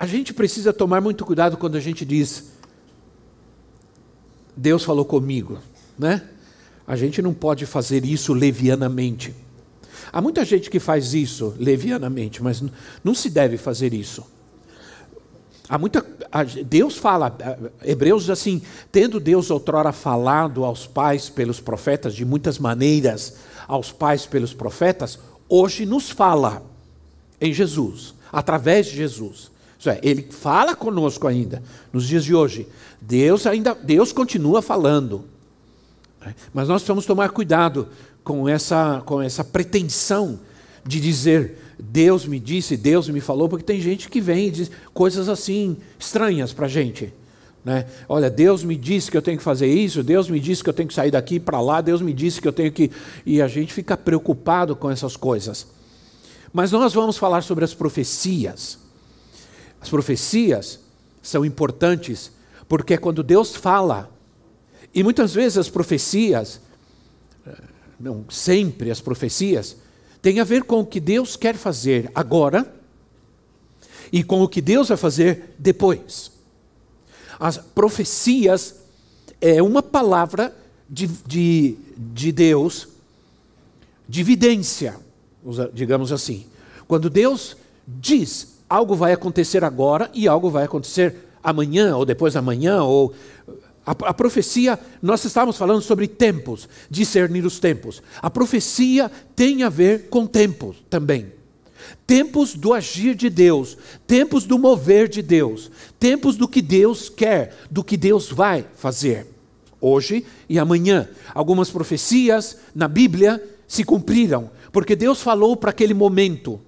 A gente precisa tomar muito cuidado quando a gente diz Deus falou comigo, né? A gente não pode fazer isso levianamente. Há muita gente que faz isso levianamente, mas não se deve fazer isso. Há muita, Deus fala, Hebreus diz assim: tendo Deus outrora falado aos pais pelos profetas, de muitas maneiras, aos pais pelos profetas, hoje nos fala em Jesus, através de Jesus. Isso é, ele fala conosco ainda, nos dias de hoje. Deus ainda, Deus continua falando. Né? Mas nós precisamos tomar cuidado com essa, com essa pretensão de dizer Deus me disse, Deus me falou, porque tem gente que vem e diz coisas assim estranhas para a gente. Né? Olha, Deus me disse que eu tenho que fazer isso, Deus me disse que eu tenho que sair daqui para lá, Deus me disse que eu tenho que. E a gente fica preocupado com essas coisas. Mas nós vamos falar sobre as profecias. As profecias são importantes porque é quando Deus fala, e muitas vezes as profecias, eh, não sempre as profecias, têm a ver com o que Deus quer fazer agora e com o que Deus vai fazer depois. As profecias é uma palavra de, de, de Deus, de evidência, digamos assim. Quando Deus diz algo vai acontecer agora e algo vai acontecer amanhã ou depois da manhã ou a, a, profecia, nós estávamos falando sobre tempos, discernir os tempos. A profecia tem a ver com tempos também. Tempos do agir de Deus, tempos do mover de Deus, tempos do que Deus quer, do que Deus vai fazer. Hoje e amanhã. Algumas profecias na Bíblia se cumpriram, porque Deus falou para aquele momento.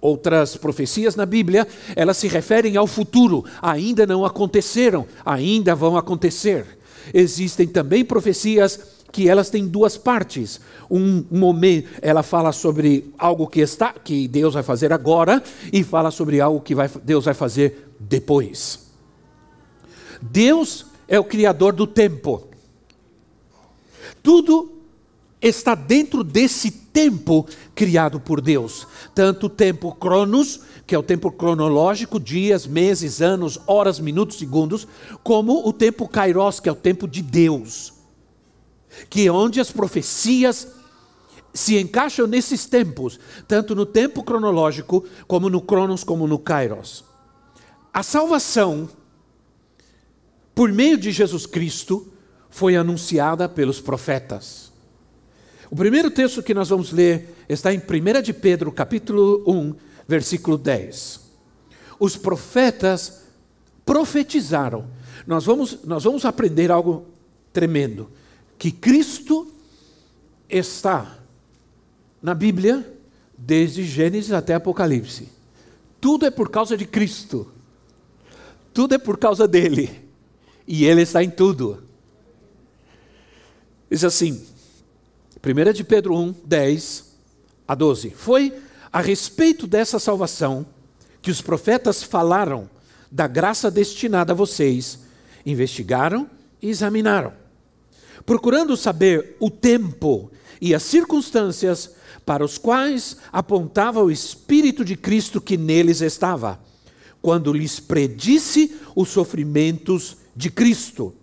Outras profecias na Bíblia, elas se referem ao futuro, ainda não aconteceram, ainda vão acontecer. Existem também profecias que elas têm duas partes. Um momento, ela fala sobre algo que está, que Deus vai fazer agora, e fala sobre algo que vai, Deus vai fazer depois. Deus é o criador do tempo. Tudo está dentro desse tempo criado por Deus. Tanto o tempo cronos, que é o tempo cronológico, dias, meses, anos, horas, minutos, segundos, como o tempo kairos, que é o tempo de Deus. Que é onde as profecias se encaixam nesses tempos, tanto no tempo cronológico, como no cronos, como no kairos. A salvação, por meio de Jesus Cristo, foi anunciada pelos profetas. O primeiro texto que nós vamos ler está em 1 de Pedro, capítulo 1, versículo 10. Os profetas profetizaram. Nós vamos, nós vamos aprender algo tremendo: que Cristo está na Bíblia desde Gênesis até Apocalipse. Tudo é por causa de Cristo. Tudo é por causa dele. E ele está em tudo. Diz assim: 1 de Pedro 1, 10 a 12. Foi a respeito dessa salvação que os profetas falaram da graça destinada a vocês, investigaram e examinaram, procurando saber o tempo e as circunstâncias para os quais apontava o Espírito de Cristo que neles estava, quando lhes predisse os sofrimentos de Cristo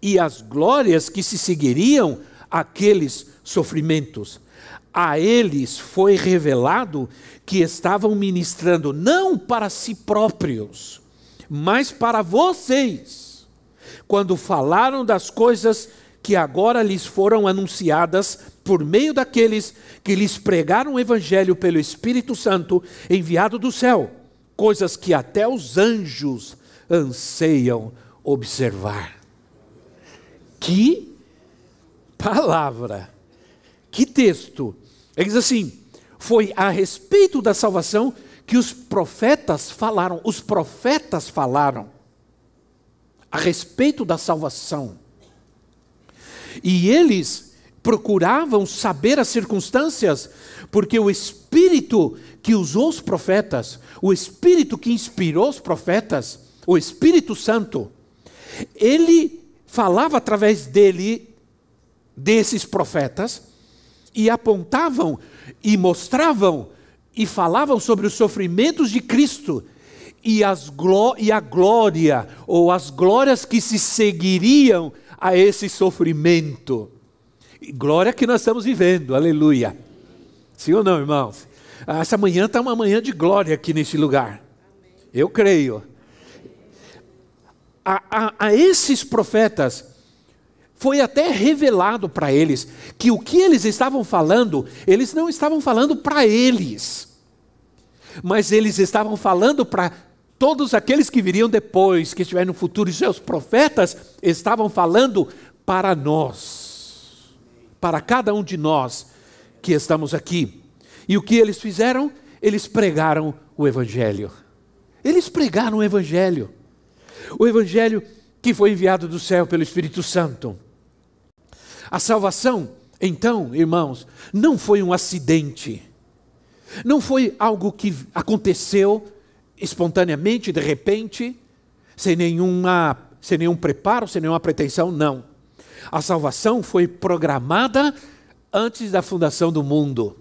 e as glórias que se seguiriam àqueles sofrimentos. A eles foi revelado que estavam ministrando não para si próprios, mas para vocês, quando falaram das coisas que agora lhes foram anunciadas por meio daqueles que lhes pregaram o Evangelho pelo Espírito Santo enviado do céu, coisas que até os anjos anseiam observar. Que palavra! Que texto? Ele diz assim: foi a respeito da salvação que os profetas falaram, os profetas falaram a respeito da salvação. E eles procuravam saber as circunstâncias, porque o Espírito que usou os profetas, o Espírito que inspirou os profetas, o Espírito Santo, ele falava através dele, desses profetas, e apontavam e mostravam e falavam sobre os sofrimentos de Cristo e, as e a glória, ou as glórias que se seguiriam a esse sofrimento. Glória que nós estamos vivendo, aleluia. Sim ou não, irmãos? Essa manhã está uma manhã de glória aqui neste lugar. Eu creio. A, a, a esses profetas, foi até revelado para eles que o que eles estavam falando, eles não estavam falando para eles, mas eles estavam falando para todos aqueles que viriam depois, que estiverem no futuro, e seus profetas estavam falando para nós, para cada um de nós que estamos aqui. E o que eles fizeram? Eles pregaram o Evangelho. Eles pregaram o Evangelho. O Evangelho que foi enviado do céu pelo Espírito Santo. A salvação, então, irmãos, não foi um acidente, não foi algo que aconteceu espontaneamente, de repente, sem, nenhuma, sem nenhum preparo, sem nenhuma pretensão, não. A salvação foi programada antes da fundação do mundo.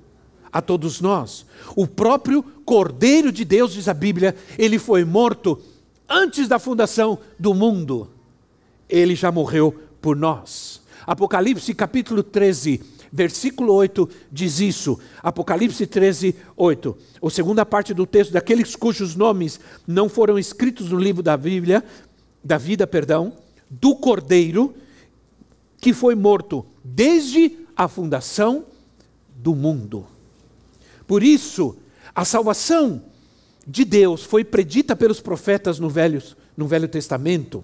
A todos nós. O próprio Cordeiro de Deus, diz a Bíblia, ele foi morto antes da fundação do mundo. Ele já morreu por nós. Apocalipse capítulo 13, versículo 8 diz isso. Apocalipse 13, 8. A segunda parte do texto, daqueles cujos nomes não foram escritos no livro da Bíblia, da vida, perdão, do Cordeiro, que foi morto desde a fundação do mundo. Por isso, a salvação de Deus foi predita pelos profetas no Velho, no Velho Testamento,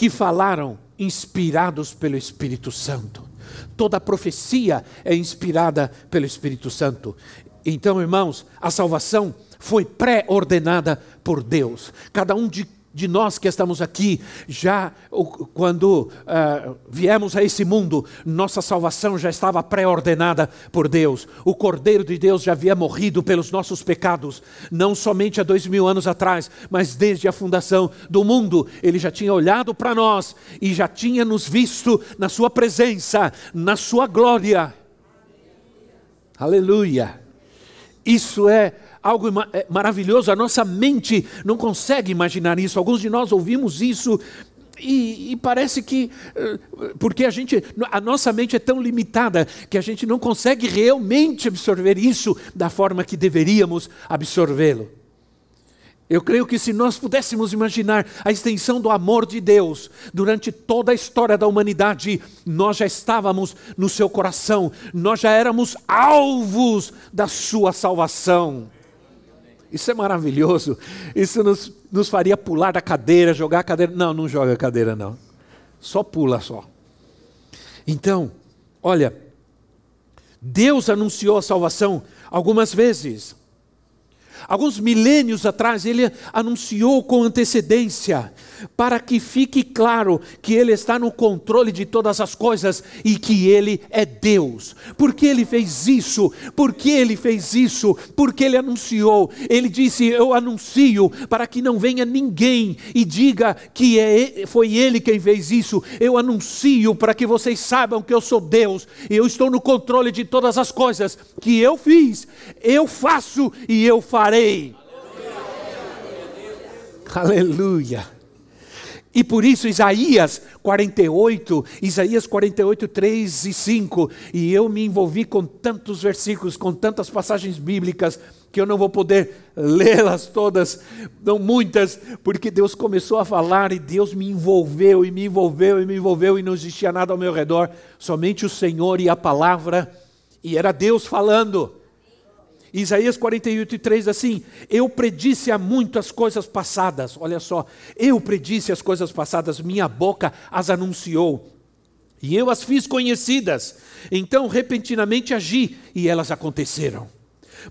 que falaram inspirados pelo Espírito Santo. Toda profecia é inspirada pelo Espírito Santo. Então, irmãos, a salvação foi pré-ordenada por Deus. Cada um de de nós que estamos aqui, já quando uh, viemos a esse mundo, nossa salvação já estava pré-ordenada por Deus. O Cordeiro de Deus já havia morrido pelos nossos pecados, não somente há dois mil anos atrás, mas desde a fundação do mundo. Ele já tinha olhado para nós e já tinha nos visto na Sua presença, na Sua glória. Aleluia! Isso é algo é, maravilhoso, a nossa mente não consegue imaginar isso. Alguns de nós ouvimos isso e, e, parece que, eh, porque a gente, a nossa mente é tão limitada que a gente não consegue realmente absorver isso da forma que deveríamos absorvê-lo. Eu creio que se nós pudéssemos imaginar a extensão do amor de Deus durante toda a história da humanidade, nós já estávamos no seu coração, nós já éramos alvos da sua salvação. Isso é maravilhoso. Isso nos, nos faria pular da cadeira, jogar a cadeira. Não, não joga a cadeira, não. Só pula só. Então, olha, Deus anunciou a salvação algumas vezes. Alguns milênios atrás, ele anunciou com antecedência, para que fique claro que ele está no controle de todas as coisas e que ele é Deus. Por que ele fez isso? Por que ele fez isso? Porque ele anunciou. Ele disse: Eu anuncio para que não venha ninguém e diga que é, foi ele quem fez isso. Eu anuncio para que vocês saibam que eu sou Deus e eu estou no controle de todas as coisas que eu fiz, eu faço e eu farei farei. Aleluia. E por isso Isaías 48, Isaías 48, 3 e 5, e eu me envolvi com tantos versículos, com tantas passagens bíblicas, que eu não vou poder lê-las todas, não muitas, porque Deus começou a falar e Deus me envolveu, e me envolveu, e me envolveu, e não existia nada ao meu redor, somente o Senhor e a palavra, e era Deus falando. Isaías 48, 3 assim: Eu predisse há muitas coisas passadas, olha só, eu predisse as coisas passadas, minha boca as anunciou, e eu as fiz conhecidas. Então repentinamente agi, e elas aconteceram.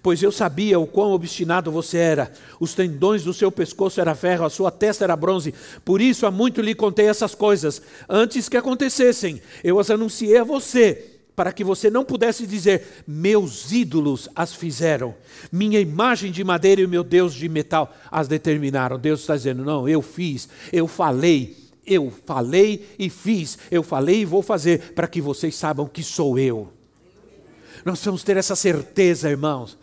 pois eu sabia o quão obstinado você era. Os tendões do seu pescoço era ferro, a sua testa era bronze. Por isso há muito lhe contei essas coisas, antes que acontecessem. Eu as anunciei a você, para que você não pudesse dizer: Meus ídolos as fizeram, minha imagem de madeira e o meu Deus de metal as determinaram. Deus está dizendo: Não, eu fiz, eu falei. Eu falei e fiz, eu falei e vou fazer, para que vocês saibam que sou eu. Nós vamos ter essa certeza, irmãos.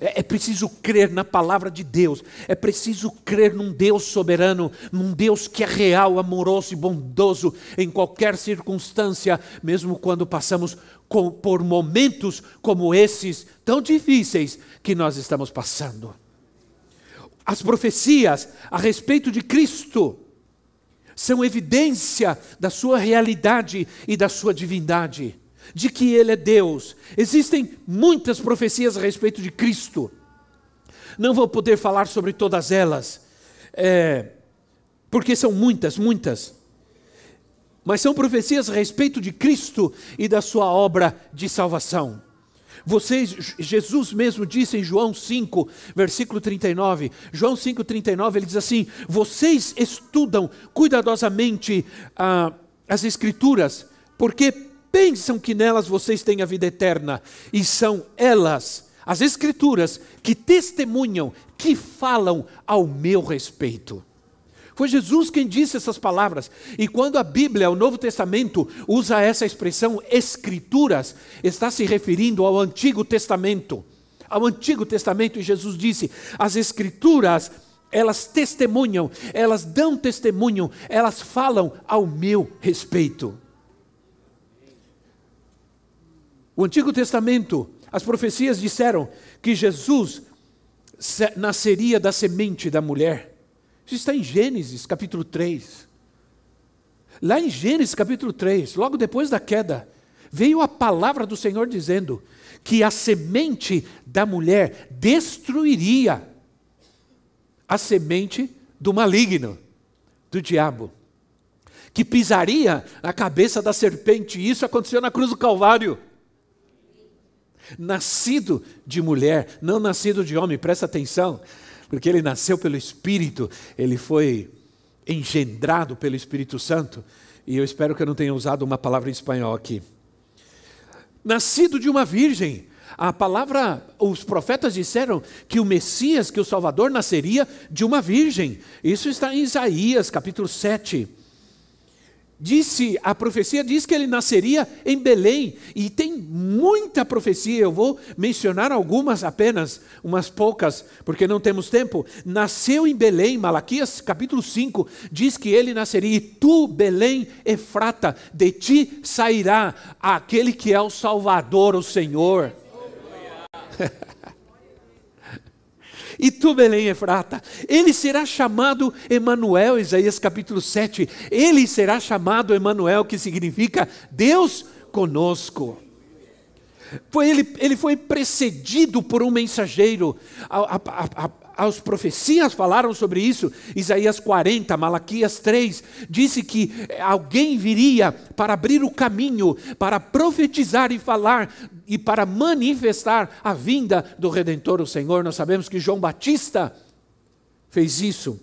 É, é preciso crer na palavra de Deus, é preciso crer num Deus soberano, num Deus que é real, amoroso e bondoso em qualquer circunstância, mesmo quando passamos com, por momentos como esses tão difíceis que nós estamos passando. As profecias a respeito de Cristo são evidência da sua realidade e da sua divindade de que Ele é Deus. Existem muitas profecias a respeito de Cristo. Não vou poder falar sobre todas elas, é, porque são muitas, muitas. Mas são profecias a respeito de Cristo e da sua obra de salvação. Vocês, Jesus mesmo disse em João 5, versículo 39, João 5, 39, ele diz assim: Vocês estudam cuidadosamente ah, as Escrituras, porque pensam que nelas vocês têm a vida eterna, e são elas, as Escrituras, que testemunham, que falam ao meu respeito. Foi Jesus quem disse essas palavras. E quando a Bíblia, o Novo Testamento, usa essa expressão Escrituras, está se referindo ao Antigo Testamento. Ao Antigo Testamento, e Jesus disse: as Escrituras, elas testemunham, elas dão testemunho, elas falam ao meu respeito. O Antigo Testamento, as profecias disseram que Jesus nasceria da semente da mulher. Isso está em Gênesis capítulo 3. Lá em Gênesis capítulo 3, logo depois da queda, veio a palavra do Senhor dizendo que a semente da mulher destruiria a semente do maligno, do diabo, que pisaria a cabeça da serpente. Isso aconteceu na cruz do Calvário nascido de mulher, não nascido de homem, presta atenção, porque ele nasceu pelo Espírito, ele foi engendrado pelo Espírito Santo, e eu espero que eu não tenha usado uma palavra em espanhol aqui. Nascido de uma virgem, a palavra, os profetas disseram que o Messias, que o Salvador nasceria de uma virgem. Isso está em Isaías, capítulo 7 disse, a profecia diz que ele nasceria em Belém, e tem muita profecia, eu vou mencionar algumas apenas, umas poucas, porque não temos tempo. Nasceu em Belém, Malaquias capítulo 5, diz que ele nasceria, e tu, Belém, Efrata, de ti sairá aquele que é o Salvador, o Senhor. E tu, Belém Efrata, ele será chamado Emanuel, Isaías capítulo 7. Ele será chamado Emanuel, que significa Deus conosco. Foi ele, ele foi precedido por um mensageiro. A, a, a, as profecias falaram sobre isso. Isaías 40, Malaquias 3, disse que alguém viria para abrir o caminho, para profetizar e falar e para manifestar a vinda do Redentor, o Senhor. Nós sabemos que João Batista fez isso.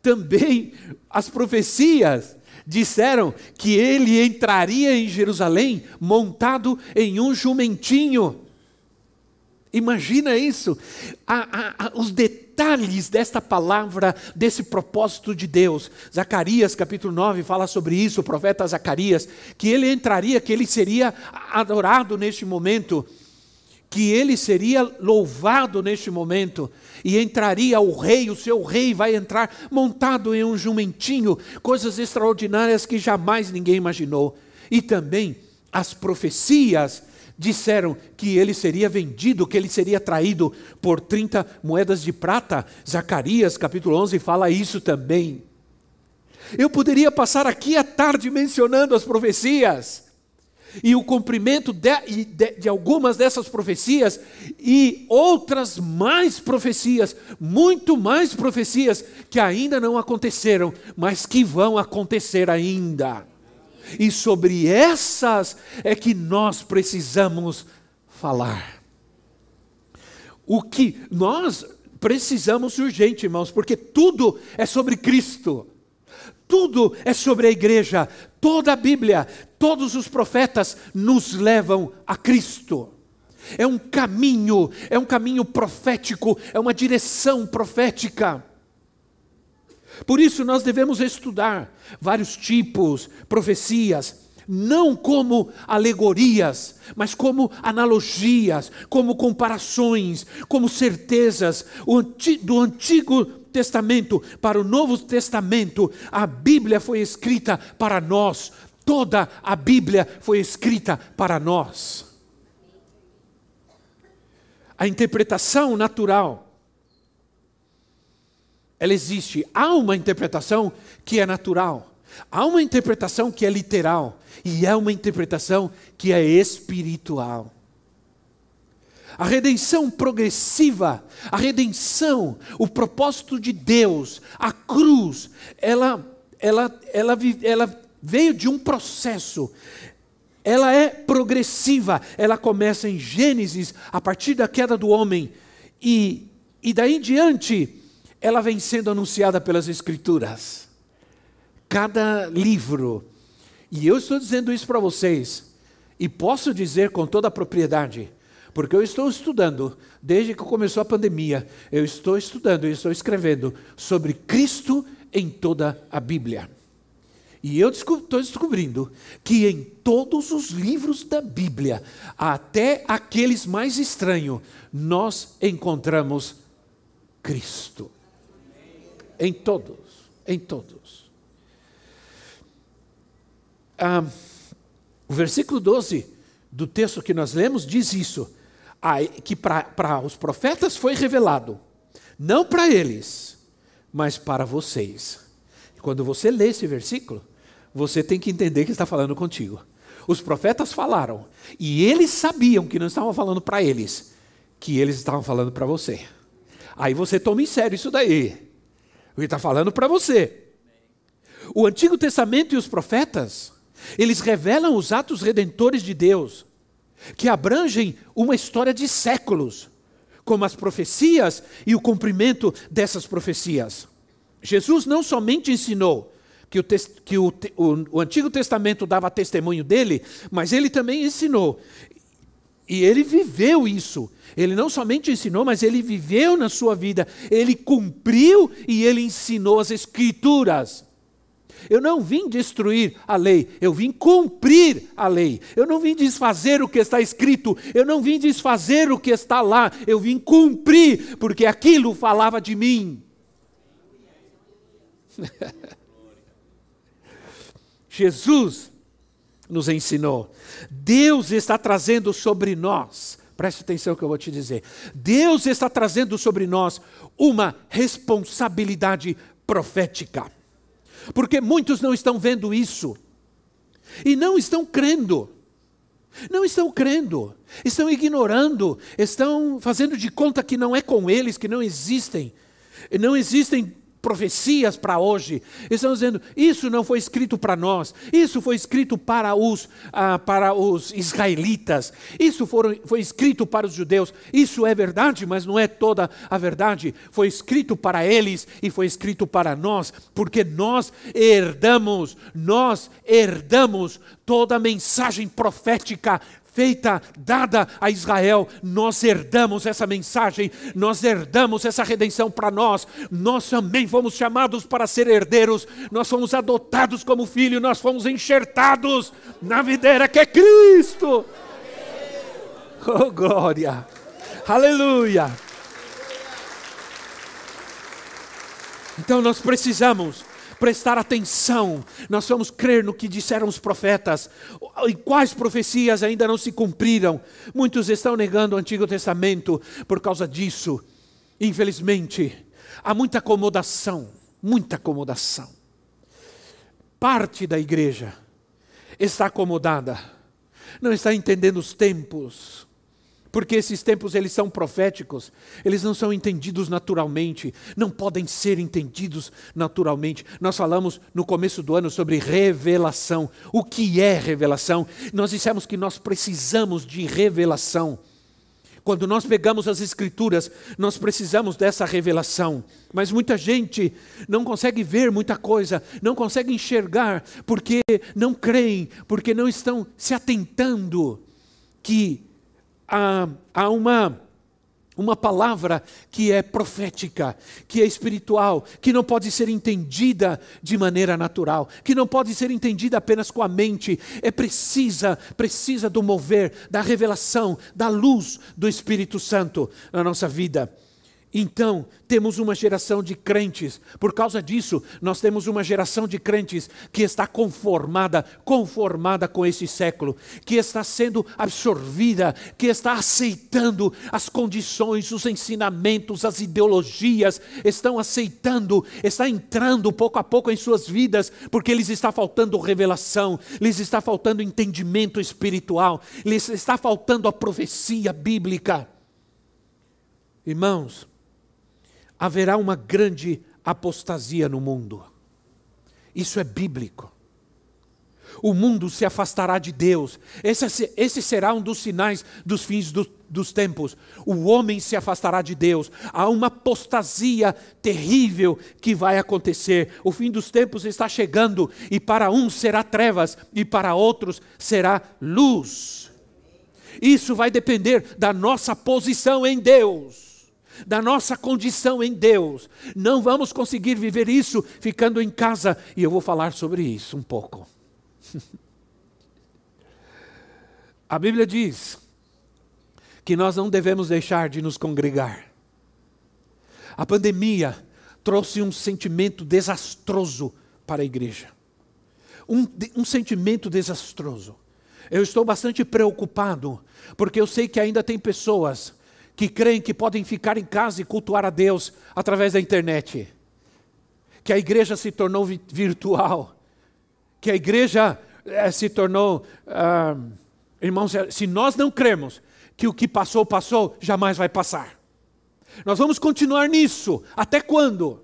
Também as profecias disseram que ele entraria em Jerusalém montado em um jumentinho. Imagina isso, a, a, a, os detalhes desta palavra, desse propósito de Deus. Zacarias capítulo 9 fala sobre isso, o profeta Zacarias, que ele entraria, que ele seria adorado neste momento, que ele seria louvado neste momento, e entraria o rei, o seu rei vai entrar montado em um jumentinho, coisas extraordinárias que jamais ninguém imaginou. E também as profecias disseram que ele seria vendido, que ele seria traído por 30 moedas de prata. Zacarias, capítulo 11, fala isso também. Eu poderia passar aqui a tarde mencionando as profecias e o cumprimento de, de, de, algumas dessas profecias e outras mais profecias, muito mais profecias que ainda não aconteceram, mas que vão acontecer ainda. E sobre essas é que nós precisamos falar. o que nós precisamos urgente, irmãos, porque tudo é sobre Cristo. Tudo é sobre a igreja. Toda a Bíblia, todos os profetas nos levam a Cristo. É um caminho, é um caminho profético, é uma direção profética. Por isso nós devemos estudar vários tipos, profecias, não como alegorias, mas como analogias, como comparações, como certezas do Antigo Testamento para o Novo Testamento. A Bíblia foi escrita para nós, toda a Bíblia foi escrita para nós. A interpretação natural ela existe. Há uma interpretação que é natural, há uma interpretação que é literal, e há uma interpretação que é espiritual. A redenção progressiva, a redenção, o propósito de Deus, a cruz, ela, ela, ela, ela veio de um processo. Ela é progressiva, ela começa em Gênesis, a partir da queda do homem, e, e daí em diante, ela vem sendo anunciada pelas Escrituras. Cada livro, e eu estou dizendo isso para vocês, e posso dizer com toda a propriedade, porque eu estou estudando, desde que começou a pandemia, eu estou estudando, eu estou escrevendo sobre Cristo em toda a Bíblia. E eu estou descobrindo que em todos os livros da Bíblia, até aqueles mais estranhos, nós encontramos Cristo. Em todos, em todos. Ah, o versículo 12 do texto que nós lemos diz isso que para os profetas foi revelado, não para eles, mas para vocês. Quando você lê esse versículo, você tem que entender que está falando contigo. Os profetas falaram, e eles sabiam que não estavam falando para eles, que eles estavam falando para você. Aí você toma em sério isso daí. Que está falando para você. O Antigo Testamento e os profetas, eles revelam os atos redentores de Deus que abrangem uma história de séculos, como as profecias e o cumprimento dessas profecias. Jesus não somente ensinou que, o, que o, o, o Antigo Testamento dava testemunho dele, mas ele também ensinou. E ele viveu isso. Ele não somente ensinou, mas ele viveu na sua vida. Ele cumpriu e ele ensinou as Escrituras. Eu não vim destruir a lei, eu vim cumprir a lei. Eu não vim desfazer o que está escrito, eu não vim desfazer o que está lá, eu vim cumprir, porque aquilo falava de mim. Jesus nos ensinou. Deus está trazendo sobre nós, preste atenção que eu vou te dizer. Deus está trazendo sobre nós uma responsabilidade profética porque muitos não estão vendo isso e não estão crendo. Não estão crendo, estão ignorando, estão fazendo de conta que não é com eles, que não existem. Não existem profecias para hoje. Estão dizendo, isso não foi escrito para nós, isso foi escrito para os, ah, para os israelitas, isso foram, foi escrito para os judeus. Isso é verdade, mas não é toda a verdade. Foi escrito para eles e foi escrito para nós, porque nós herdamos, nós herdamos toda a mensagem profética feita, dada a Israel, nós herdamos essa mensagem, nós herdamos essa redenção para nós, nós também fomos chamados para ser herdeiros, nós fomos adotados como filho, nós fomos enxertados na videira que é Cristo. Oh, glória! Aleluia! Então nós precisamos prestar atenção, nós vamos crer no que disseram os profetas, e quais profecias ainda não se cumpriram. Muitos estão negando o Antigo Testamento por causa disso. Infelizmente, há muita acomodação, muita acomodação. Parte da igreja está acomodada, não está entendendo os tempos, porque esses tempos eles são proféticos, eles não são entendidos naturalmente, não podem ser entendidos naturalmente. Nós falamos no começo do ano sobre revelação. O que é revelação? Nós dissemos que nós precisamos de revelação. Quando nós pegamos as Escrituras, nós precisamos dessa revelação. Mas muita gente não consegue ver muita coisa, não consegue enxergar, porque não creem, porque não estão se atentando que há, há uma uma palavra que é profética, que é espiritual, que não pode ser entendida de maneira natural, que não pode ser entendida apenas com a mente, é precisa, precisa do mover, da revelação, da luz do Espírito Santo na nossa vida. Então, temos uma geração de crentes, por causa disso, nós temos uma geração de crentes que está conformada, conformada com esse século, que está sendo absorvida, que está aceitando as condições, os ensinamentos, as ideologias, estão aceitando, está entrando pouco a pouco em suas vidas, porque lhes está faltando revelação, lhes está faltando entendimento espiritual, lhes está faltando a profecia bíblica. Irmãos, haverá uma grande apostasia no mundo. Isso é bíblico. O mundo se afastará de Deus. Esse, esse será um dos sinais dos fins do, dos tempos. O homem se afastará de Deus. Há uma apostasia terrível que vai acontecer. O fim dos tempos está chegando, e para uns será trevas, e para outros será luz. Isso vai depender da nossa posição em Deus da nossa condição em Deus. Não vamos conseguir viver isso ficando em casa, e eu vou falar sobre isso um pouco. A Bíblia diz que nós não devemos deixar de nos congregar. A pandemia trouxe um sentimento desastroso para a igreja. Um, um sentimento desastroso. Eu estou bastante preocupado, porque eu sei que ainda tem pessoas que creem que podem ficar em casa e cultuar a Deus através da internet. Que a igreja se tornou virtual. Que a igreja é, se tornou. Ah, irmãos, se nós não cremos que o que passou, passou, jamais vai passar. Nós vamos continuar nisso. Até quando?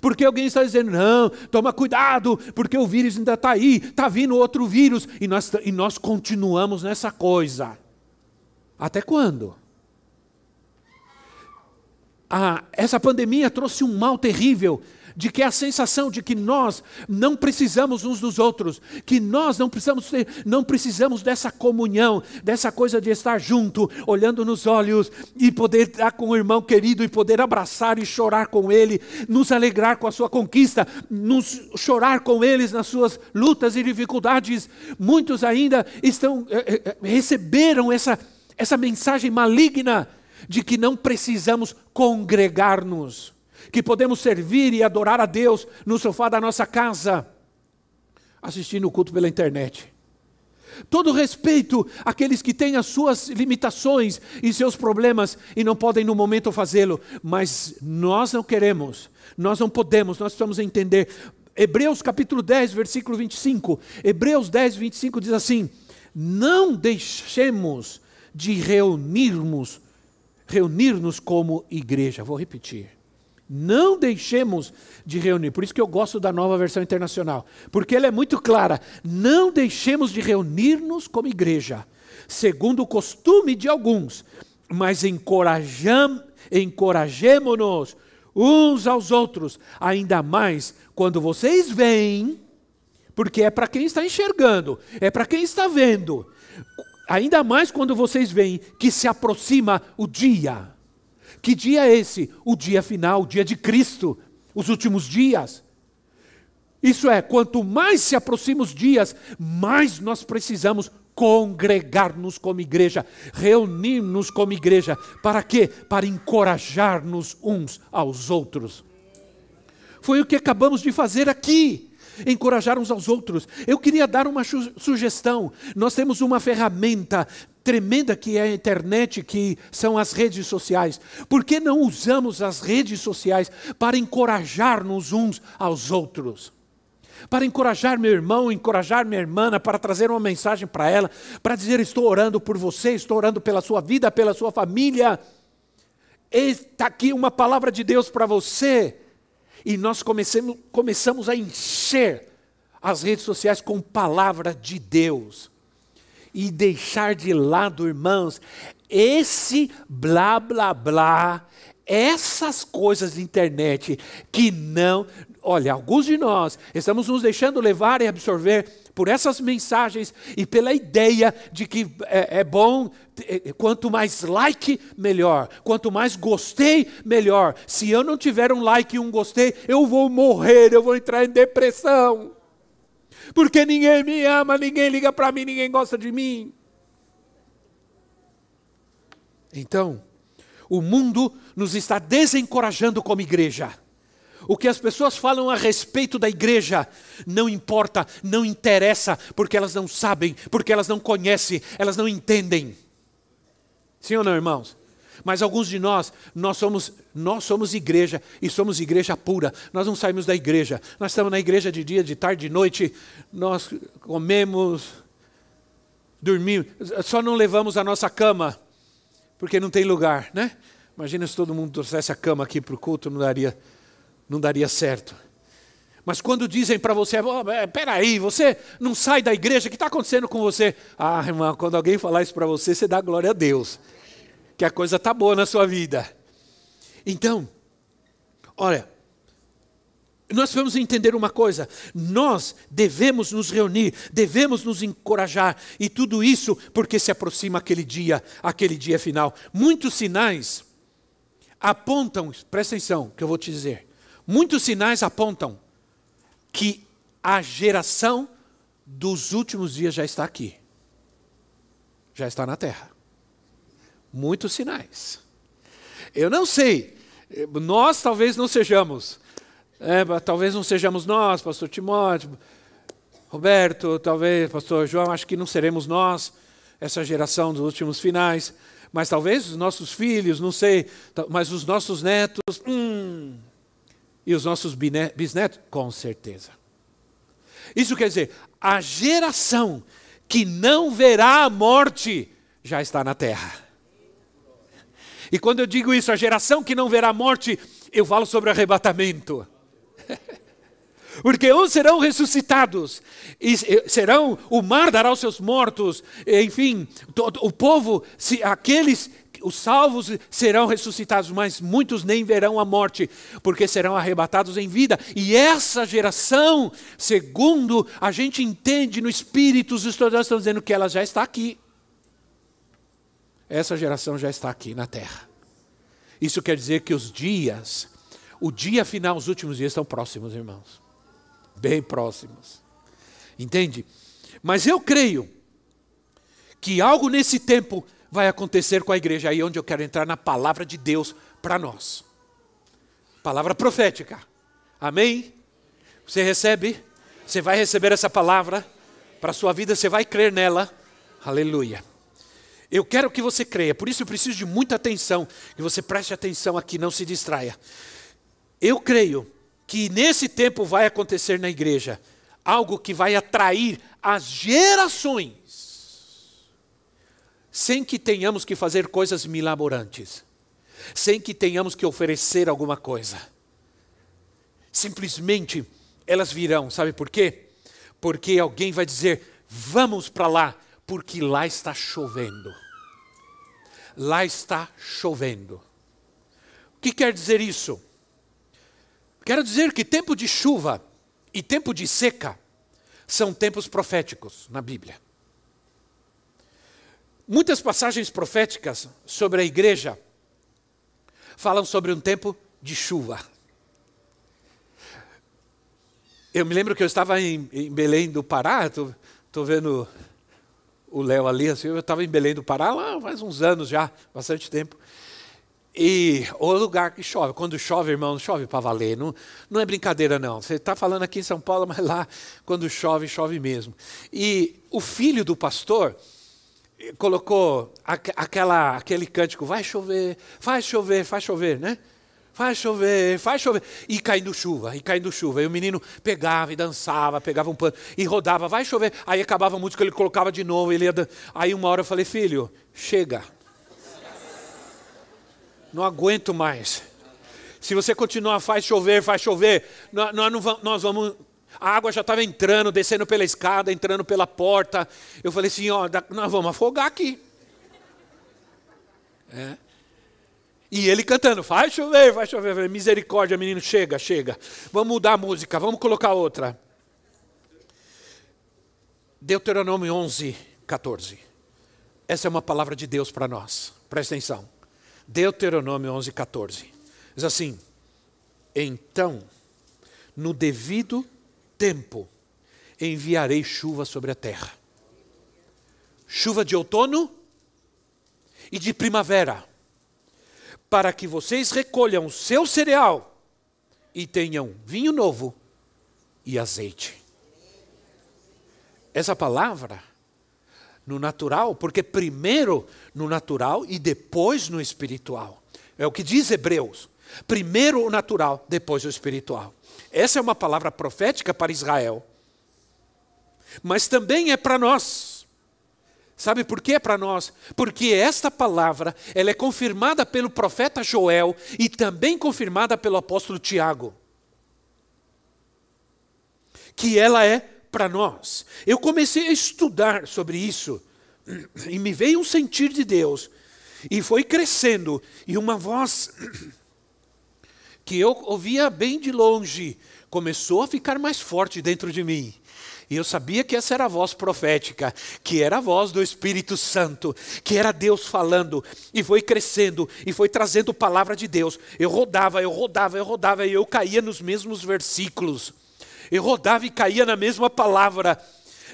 Porque alguém está dizendo, não, toma cuidado, porque o vírus ainda está aí, está vindo outro vírus, e nós, e nós continuamos nessa coisa. Até quando? Ah, essa pandemia trouxe um mal terrível de que a sensação de que nós não precisamos uns dos outros, que nós não precisamos ter, não precisamos dessa comunhão, dessa coisa de estar junto, olhando nos olhos e poder estar com o irmão querido e poder abraçar e chorar com ele, nos alegrar com a sua conquista, nos chorar com eles nas suas lutas e dificuldades. Muitos ainda estão eh, eh, receberam essa essa mensagem maligna de que não precisamos congregar-nos, que podemos servir e adorar a Deus no sofá da nossa casa, assistindo o culto pela internet. Todo respeito àqueles que têm as suas limitações e seus problemas e não podem no momento fazê-lo, mas nós não queremos, nós não podemos, nós precisamos entender. Hebreus capítulo 10, versículo 25. Hebreus 10, 25 diz assim: Não deixemos de reunirmos, reunir-nos como igreja. Vou repetir. Não deixemos de reunir. Por isso que eu gosto da nova versão internacional, porque ela é muito clara. Não deixemos de reunir-nos como igreja, segundo o costume de alguns, mas encorajam, encorajemo-nos uns aos outros, ainda mais quando vocês veem, porque é para quem está enxergando, é para quem está vendo. Ainda mais quando vocês veem que se aproxima o dia. Que dia é esse? O dia final, o dia de Cristo, os últimos dias. Isso é, quanto mais se aproxima os dias, mais nós precisamos congregar-nos como igreja, reunir-nos como igreja. Para quê? Para encorajar-nos uns aos outros. Foi o que acabamos de fazer aqui encorajar uns aos outros. Eu queria dar uma sugestão. Nós temos uma ferramenta tremenda que é a internet, que são as redes sociais. Por que não usamos as redes sociais para encorajar-nos uns aos outros? Para encorajar meu irmão, encorajar minha irmã, para trazer uma mensagem para ela, para dizer: Estou orando por você, estou orando pela sua vida, pela sua família. Está aqui uma palavra de Deus para você e nós comecemos, começamos a encher as redes sociais com palavra de Deus. e deixar de lado, irmãos, esse blá blá blá, essas coisas de internet que não. Olha, alguns de nós estamos nos deixando levar e absorver por essas mensagens e pela ideia de que é, é bom, é, quanto mais like, melhor. Quanto mais gostei, melhor. Se eu não tiver um like e um gostei, eu vou morrer, eu vou entrar em depressão. Porque ninguém me ama, ninguém liga para mim, ninguém gosta de mim. Então, o mundo nos está desencorajando como igreja. O que as pessoas falam a respeito da igreja não importa, não interessa, porque elas não sabem, porque elas não conhecem, elas não entendem. Sim ou não, irmãos? Mas alguns de nós, nós somos, nós somos igreja e somos igreja pura. Nós não saímos da igreja. Nós estamos na igreja de dia, de tarde, de noite. Nós comemos, dormimos. Só não levamos a nossa cama porque não tem lugar, né? Imagina se todo mundo trouxesse a cama aqui para o culto, não daria, não daria certo. Mas quando dizem para você, oh, peraí, você não sai da igreja, o que está acontecendo com você? Ah, irmão, quando alguém falar isso para você, você dá glória a Deus, que a coisa está boa na sua vida. Então, olha, nós vamos entender uma coisa: nós devemos nos reunir, devemos nos encorajar, e tudo isso porque se aproxima aquele dia, aquele dia final. Muitos sinais apontam, presta atenção que eu vou te dizer, muitos sinais apontam que a geração dos últimos dias já está aqui, já está na terra. Muitos sinais. Eu não sei, nós talvez não sejamos, é, talvez não sejamos nós, Pastor Timóteo, Roberto, talvez Pastor João, acho que não seremos nós, essa geração dos últimos finais mas talvez os nossos filhos, não sei, mas os nossos netos, hum, e os nossos bisnetos, com certeza. Isso quer dizer, a geração que não verá a morte já está na terra. E quando eu digo isso, a geração que não verá a morte, eu falo sobre arrebatamento. Porque uns serão ressuscitados, e serão, o mar dará os seus mortos, enfim, o povo, se, aqueles, os salvos serão ressuscitados, mas muitos nem verão a morte, porque serão arrebatados em vida. E essa geração, segundo a gente entende no Espírito, os estudiosos estão dizendo que ela já está aqui. Essa geração já está aqui na terra. Isso quer dizer que os dias, o dia final, os últimos dias estão próximos, irmãos bem próximos. Entende? Mas eu creio que algo nesse tempo vai acontecer com a igreja, aí onde eu quero entrar na palavra de Deus para nós. Palavra profética. Amém? Você recebe? Você vai receber essa palavra para a sua vida, você vai crer nela. Aleluia. Eu quero que você creia, por isso eu preciso de muita atenção, que você preste atenção aqui, não se distraia. Eu creio que nesse tempo vai acontecer na igreja algo que vai atrair as gerações, sem que tenhamos que fazer coisas milaborantes, sem que tenhamos que oferecer alguma coisa. Simplesmente elas virão, sabe por quê? Porque alguém vai dizer: vamos para lá, porque lá está chovendo. Lá está chovendo. O que quer dizer isso? Quero dizer que tempo de chuva e tempo de seca são tempos proféticos na Bíblia. Muitas passagens proféticas sobre a igreja falam sobre um tempo de chuva. Eu me lembro que eu estava em, em Belém do Pará, estou vendo o Léo ali, assim, eu estava em Belém do Pará lá faz uns anos já, bastante tempo. E o lugar que chove, quando chove, irmão, chove para valer, não, não é brincadeira não. Você está falando aqui em São Paulo, mas lá, quando chove, chove mesmo. E o filho do pastor colocou aquela, aquele cântico, vai chover, faz chover, faz chover, né? Faz chover, faz chover. E caindo chuva, e caindo chuva. E o menino pegava e dançava, pegava um pano e rodava, vai chover. Aí acabava a música, ele colocava de novo. Ele ia... Aí uma hora eu falei, filho, chega não aguento mais. Se você continuar, faz chover, faz chover, nós, nós, vamos, nós vamos. A água já estava entrando, descendo pela escada, entrando pela porta. Eu falei assim: ó, nós vamos afogar aqui. É. E ele cantando, faz chover, faz chover. Falei, Misericórdia, menino, chega, chega. Vamos mudar a música, vamos colocar outra. Deuteronômio 11, 14. Essa é uma palavra de Deus para nós. Presta atenção. Deuteronômio 11, 14. Diz assim: Então, no devido tempo, enviarei chuva sobre a terra. Chuva de outono e de primavera, para que vocês recolham seu cereal e tenham vinho novo e azeite. Essa palavra no natural, porque primeiro no natural e depois no espiritual. É o que diz Hebreus. Primeiro o natural, depois o espiritual. Essa é uma palavra profética para Israel. Mas também é para nós. Sabe por que é para nós? Porque esta palavra, ela é confirmada pelo profeta Joel e também confirmada pelo apóstolo Tiago. Que ela é para nós. Eu comecei a estudar sobre isso e me veio um sentir de Deus e foi crescendo e uma voz que eu ouvia bem de longe começou a ficar mais forte dentro de mim. E eu sabia que essa era a voz profética, que era a voz do Espírito Santo, que era Deus falando, e foi crescendo, e foi trazendo palavra de Deus. Eu rodava, eu rodava, eu rodava, e eu caía nos mesmos versículos. Eu rodava e caía na mesma palavra.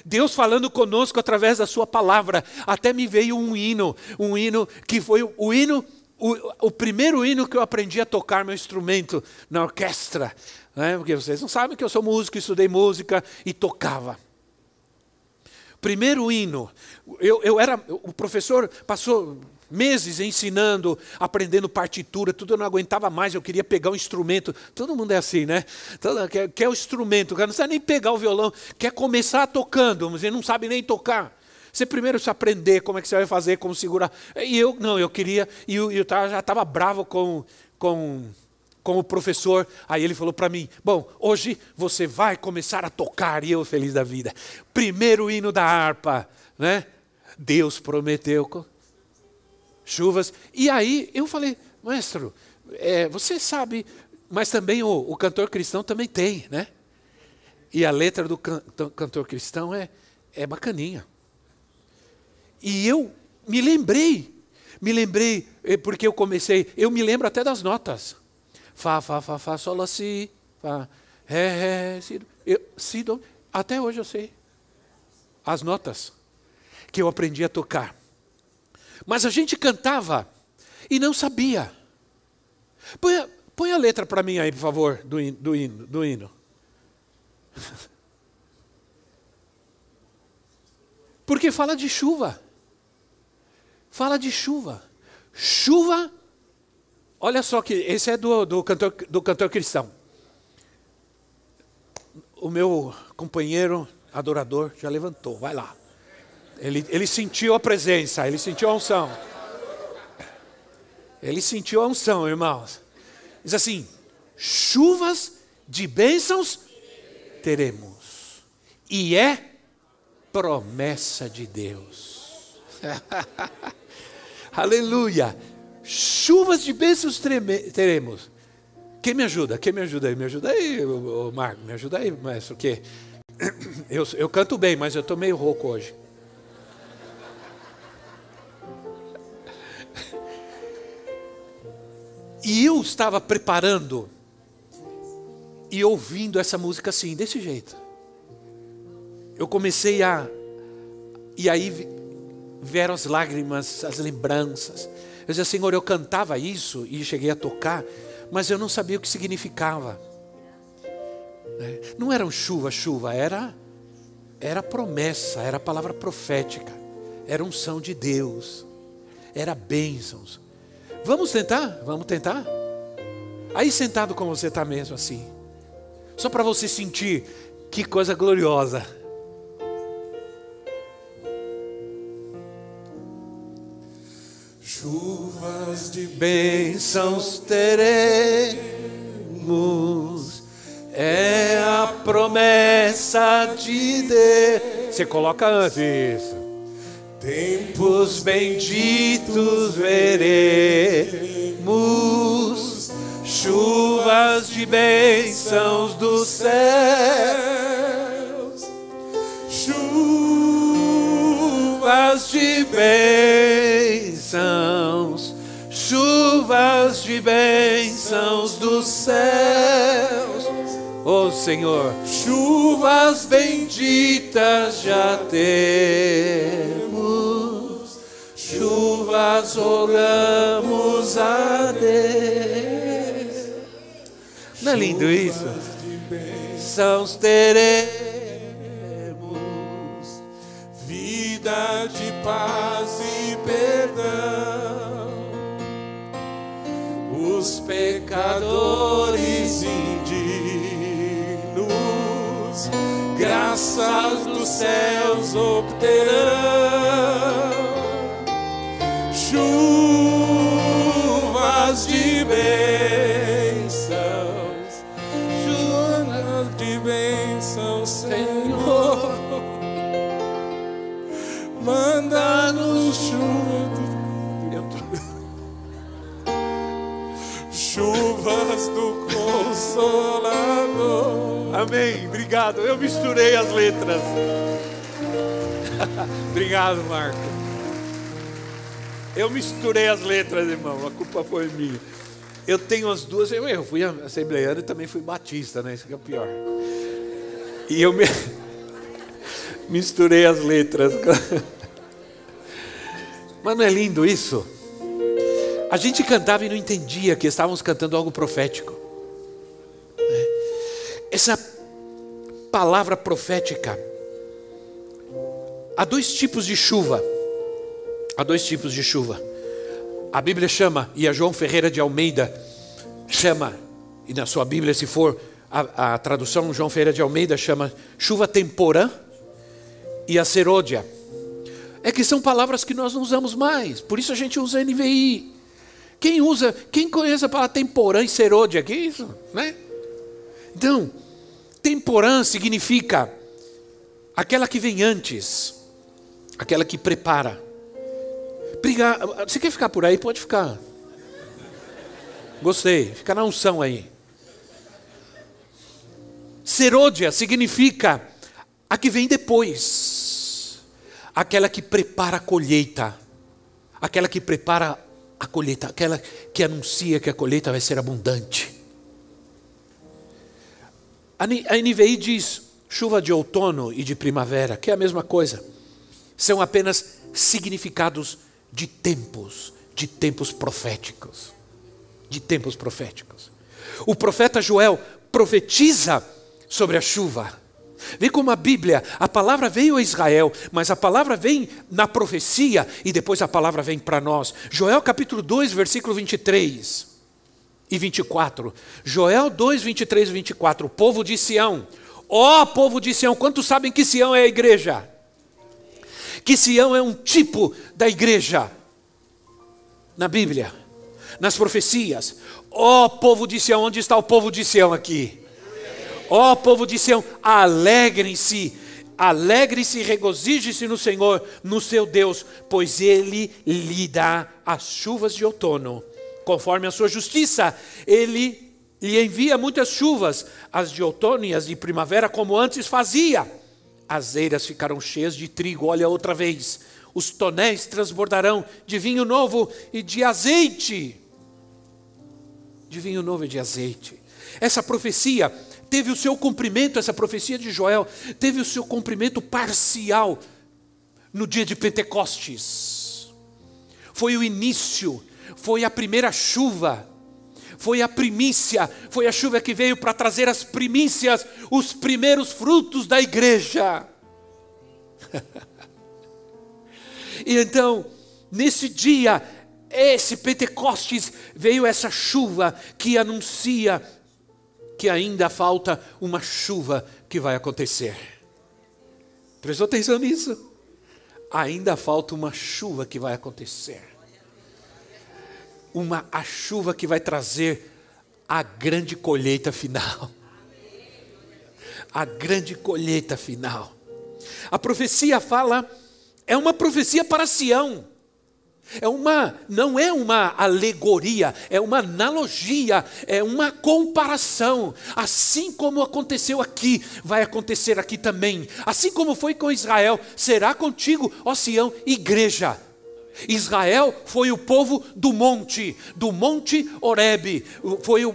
Deus falando conosco através da sua palavra. Até me veio um hino, um hino que foi o hino, o, o primeiro hino que eu aprendi a tocar meu instrumento na orquestra. Né? Porque vocês não sabem que eu sou músico, estudei música e tocava. Primeiro hino, eu, eu era, o professor passou meses ensinando, aprendendo partitura, tudo eu não aguentava mais, eu queria pegar um instrumento. Todo mundo é assim, né? Todo, quer, quer o instrumento, não sabe nem pegar o violão, quer começar tocando, mas ele não sabe nem tocar. Você primeiro precisa aprender como é que você vai fazer, como segurar. E eu, não, eu queria, e eu, eu já estava bravo com, com, com o professor. Aí ele falou para mim: Bom, hoje você vai começar a tocar, e eu feliz da vida. Primeiro hino da harpa, né? Deus prometeu chuvas. E aí eu falei, maestro, é, você sabe, mas também o, o, cantor cristão também tem, né? E a letra do can, cantor cristão é, é bacaninha. E eu me lembrei, me lembrei, é, porque eu comecei, eu me lembro até das notas. Fá, fá, fá, fá, sol, si, fá, ré, ré, si, eu, si, do, até hoje eu sei as notas que eu aprendi a tocar. Mas a gente cantava e não sabia. Põe a, põe a letra para mim aí, por favor, do, in, do, hino, do hino. Porque fala de chuva. Fala de chuva. Chuva. Olha só que esse é do, do, cantor, do cantor cristão. O meu companheiro adorador já levantou, vai lá. Ele, ele sentiu a presença, ele sentiu a unção. Ele sentiu a unção, irmãos. Diz assim: chuvas de bênçãos teremos. E é promessa de Deus. Aleluia. Chuvas de bênçãos teremos. Quem me ajuda? Quem me ajuda aí? Me ajuda aí, Marco. Me ajuda aí, mestre. O quê? Eu, eu canto bem, mas eu estou meio rouco hoje. E eu estava preparando e ouvindo essa música assim, desse jeito. Eu comecei a. E aí vieram as lágrimas, as lembranças. Eu dizia, Senhor, eu cantava isso e cheguei a tocar, mas eu não sabia o que significava. Né? Não era um chuva, chuva, era, era promessa, era palavra profética, era unção de Deus, era bênçãos. Vamos tentar? Vamos tentar? Aí sentado como você está mesmo assim. Só para você sentir que coisa gloriosa. Bênçãos teremos, é a promessa de Deus. Você coloca antes. Tempos benditos veremos, chuvas de bênçãos dos céus, chuvas de bênçãos, chuvas de bênçãos dos céus. Oh Senhor, chuvas benditas já temos, chuvas oramos a Deus. Não é lindo isso? Bênçãos teremos, vida de paz e perdão. Pecadores indignos, graças dos céus obterão. Chuvas de bênçãos, Consolador. Amém. Obrigado. Eu misturei as letras. Obrigado, Marco. Eu misturei as letras, irmão. A culpa foi minha. Eu tenho as duas. Eu, fui assembleiano e também fui batista, né? Isso que é o pior. E eu me... misturei as letras. Mas não é lindo isso? A gente cantava e não entendia que estávamos cantando algo profético. Essa palavra profética. Há dois tipos de chuva. Há dois tipos de chuva. A Bíblia chama, e a João Ferreira de Almeida chama, e na sua Bíblia, se for a, a tradução, João Ferreira de Almeida chama chuva temporã e a serôdia. É que são palavras que nós não usamos mais, por isso a gente usa NVI. Quem usa, quem conhece a palavra temporã e serôdia? Que isso, né? Então, temporã significa aquela que vem antes, aquela que prepara. Brigar, você quer ficar por aí? Pode ficar. Gostei, fica na unção aí. Serôdia significa a que vem depois, aquela que prepara a colheita, aquela que prepara a colheita, aquela que anuncia que a colheita vai ser abundante. A NVI diz chuva de outono e de primavera, que é a mesma coisa, são apenas significados de tempos, de tempos proféticos. De tempos proféticos. O profeta Joel profetiza sobre a chuva. Vê como a Bíblia, a palavra veio a Israel, mas a palavra vem na profecia e depois a palavra vem para nós. Joel capítulo 2, versículo 23 e 24. Joel 2, 23 e 24. O povo de Sião. Ó oh, povo de Sião, quantos sabem que Sião é a igreja? Que Sião é um tipo da igreja. Na Bíblia, nas profecias. Ó oh, povo de Sião, onde está o povo de Sião aqui? Ó oh, povo de Sião, alegrem-se, alegre-se regozije-se no Senhor, no seu Deus, pois Ele lhe dá as chuvas de outono, conforme a sua justiça. Ele lhe envia muitas chuvas, as de outono e as de primavera, como antes fazia. As eiras ficarão cheias de trigo, olha outra vez. Os tonéis transbordarão de vinho novo e de azeite. De vinho novo e de azeite. Essa profecia teve o seu cumprimento, essa profecia de Joel, teve o seu cumprimento parcial no dia de Pentecostes. Foi o início, foi a primeira chuva, foi a primícia, foi a chuva que veio para trazer as primícias, os primeiros frutos da igreja. e então, nesse dia, esse Pentecostes veio essa chuva que anuncia que ainda falta uma chuva que vai acontecer. Prestou atenção nisso? Ainda falta uma chuva que vai acontecer. Uma a chuva que vai trazer a grande colheita final. a grande colheita final. A profecia fala, é uma profecia para Sião. É uma, não é uma alegoria, é uma analogia, é uma comparação. Assim como aconteceu aqui, vai acontecer aqui também. Assim como foi com Israel, será contigo, ó Sião, igreja. Israel foi o povo do monte, do monte Horebe. Foi o,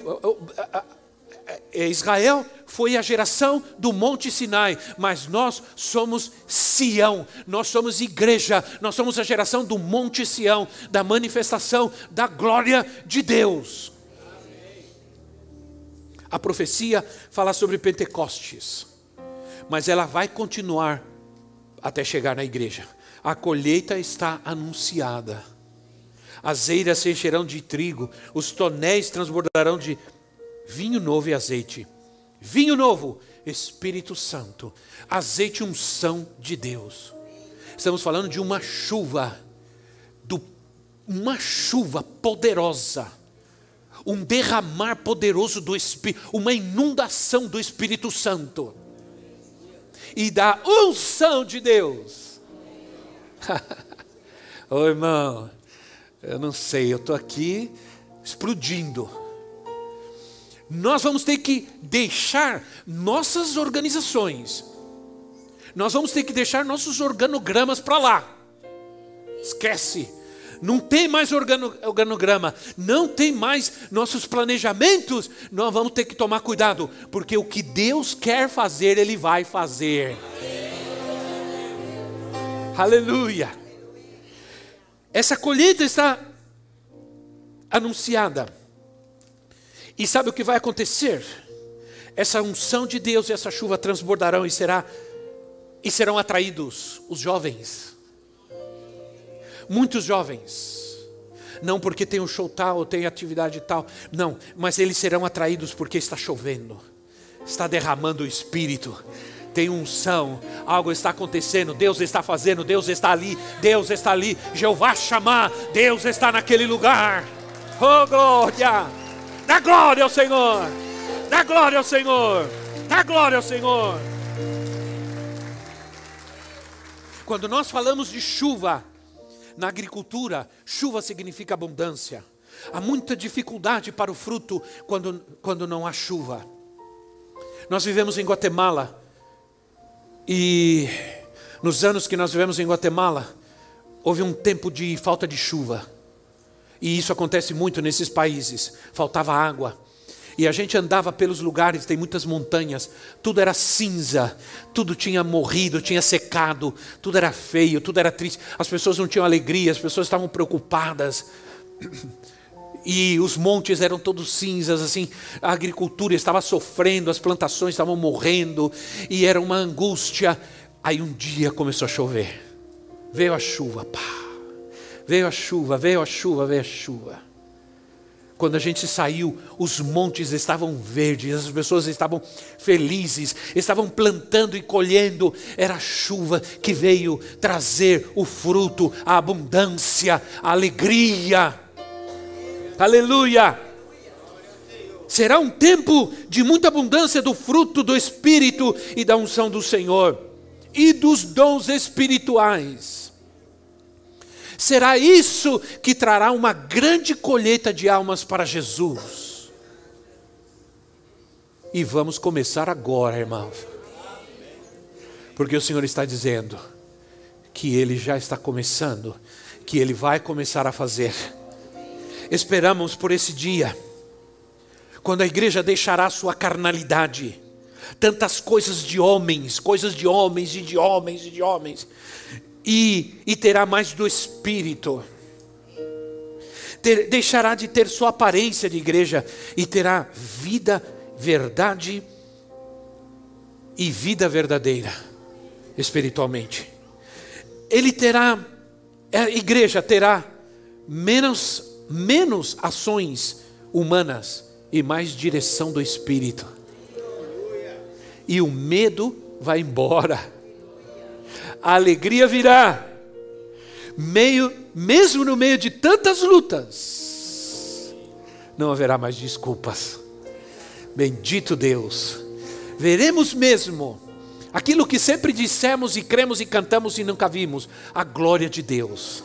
Israel foi a geração do Monte Sinai, mas nós somos Sião, nós somos igreja, nós somos a geração do Monte Sião, da manifestação da glória de Deus. A profecia fala sobre Pentecostes, mas ela vai continuar até chegar na igreja. A colheita está anunciada. As eiras se encherão de trigo, os tonéis transbordarão de vinho novo e azeite. Vinho novo, Espírito Santo, azeite unção de Deus. Estamos falando de uma chuva, do, uma chuva poderosa, um derramar poderoso do Espírito, uma inundação do Espírito Santo e da unção de Deus. Ô irmão, eu não sei, eu estou aqui explodindo nós vamos ter que deixar nossas organizações, nós vamos ter que deixar nossos organogramas para lá. Esquece. Não tem mais organograma, não tem mais nossos planejamentos. Nós vamos ter que tomar cuidado, porque o que Deus quer fazer, Ele vai fazer. Aleluia. Essa colheita está anunciada. E sabe o que vai acontecer? Essa unção de Deus e essa chuva transbordarão e será e serão atraídos os jovens. Muitos jovens. Não porque tem um show tal tem atividade tal, não, mas eles serão atraídos porque está chovendo. Está derramando o espírito tem unção, algo está acontecendo, Deus está fazendo, Deus está ali, Deus está ali, Jeová chamar, Deus está naquele lugar. Oh glória! Dá glória ao Senhor. Dá glória ao Senhor. Dá glória ao Senhor. Quando nós falamos de chuva na agricultura, chuva significa abundância. Há muita dificuldade para o fruto quando, quando não há chuva. Nós vivemos em Guatemala e nos anos que nós vivemos em Guatemala, houve um tempo de falta de chuva. E isso acontece muito nesses países. Faltava água. E a gente andava pelos lugares, tem muitas montanhas, tudo era cinza, tudo tinha morrido, tinha secado, tudo era feio, tudo era triste. As pessoas não tinham alegria, as pessoas estavam preocupadas. E os montes eram todos cinzas, assim, a agricultura estava sofrendo, as plantações estavam morrendo, e era uma angústia. Aí um dia começou a chover, veio a chuva, pá Veio a chuva, veio a chuva, veio a chuva. Quando a gente saiu, os montes estavam verdes, as pessoas estavam felizes, estavam plantando e colhendo. Era a chuva que veio trazer o fruto, a abundância, a alegria. Aleluia! Será um tempo de muita abundância do fruto do Espírito e da unção do Senhor e dos dons espirituais. Será isso que trará uma grande colheita de almas para Jesus. E vamos começar agora, irmãos. Porque o Senhor está dizendo que Ele já está começando, que Ele vai começar a fazer. Esperamos por esse dia, quando a igreja deixará sua carnalidade, tantas coisas de homens, coisas de homens e de homens e de homens, e, e terá mais do Espírito. Ter, deixará de ter sua aparência de igreja e terá vida, verdade e vida verdadeira, espiritualmente. Ele terá, a igreja terá menos, menos ações humanas e mais direção do Espírito. E o medo vai embora a alegria virá. Meio, mesmo no meio de tantas lutas, não haverá mais desculpas. Bendito Deus. veremos mesmo aquilo que sempre dissemos e cremos e cantamos e nunca vimos a glória de Deus.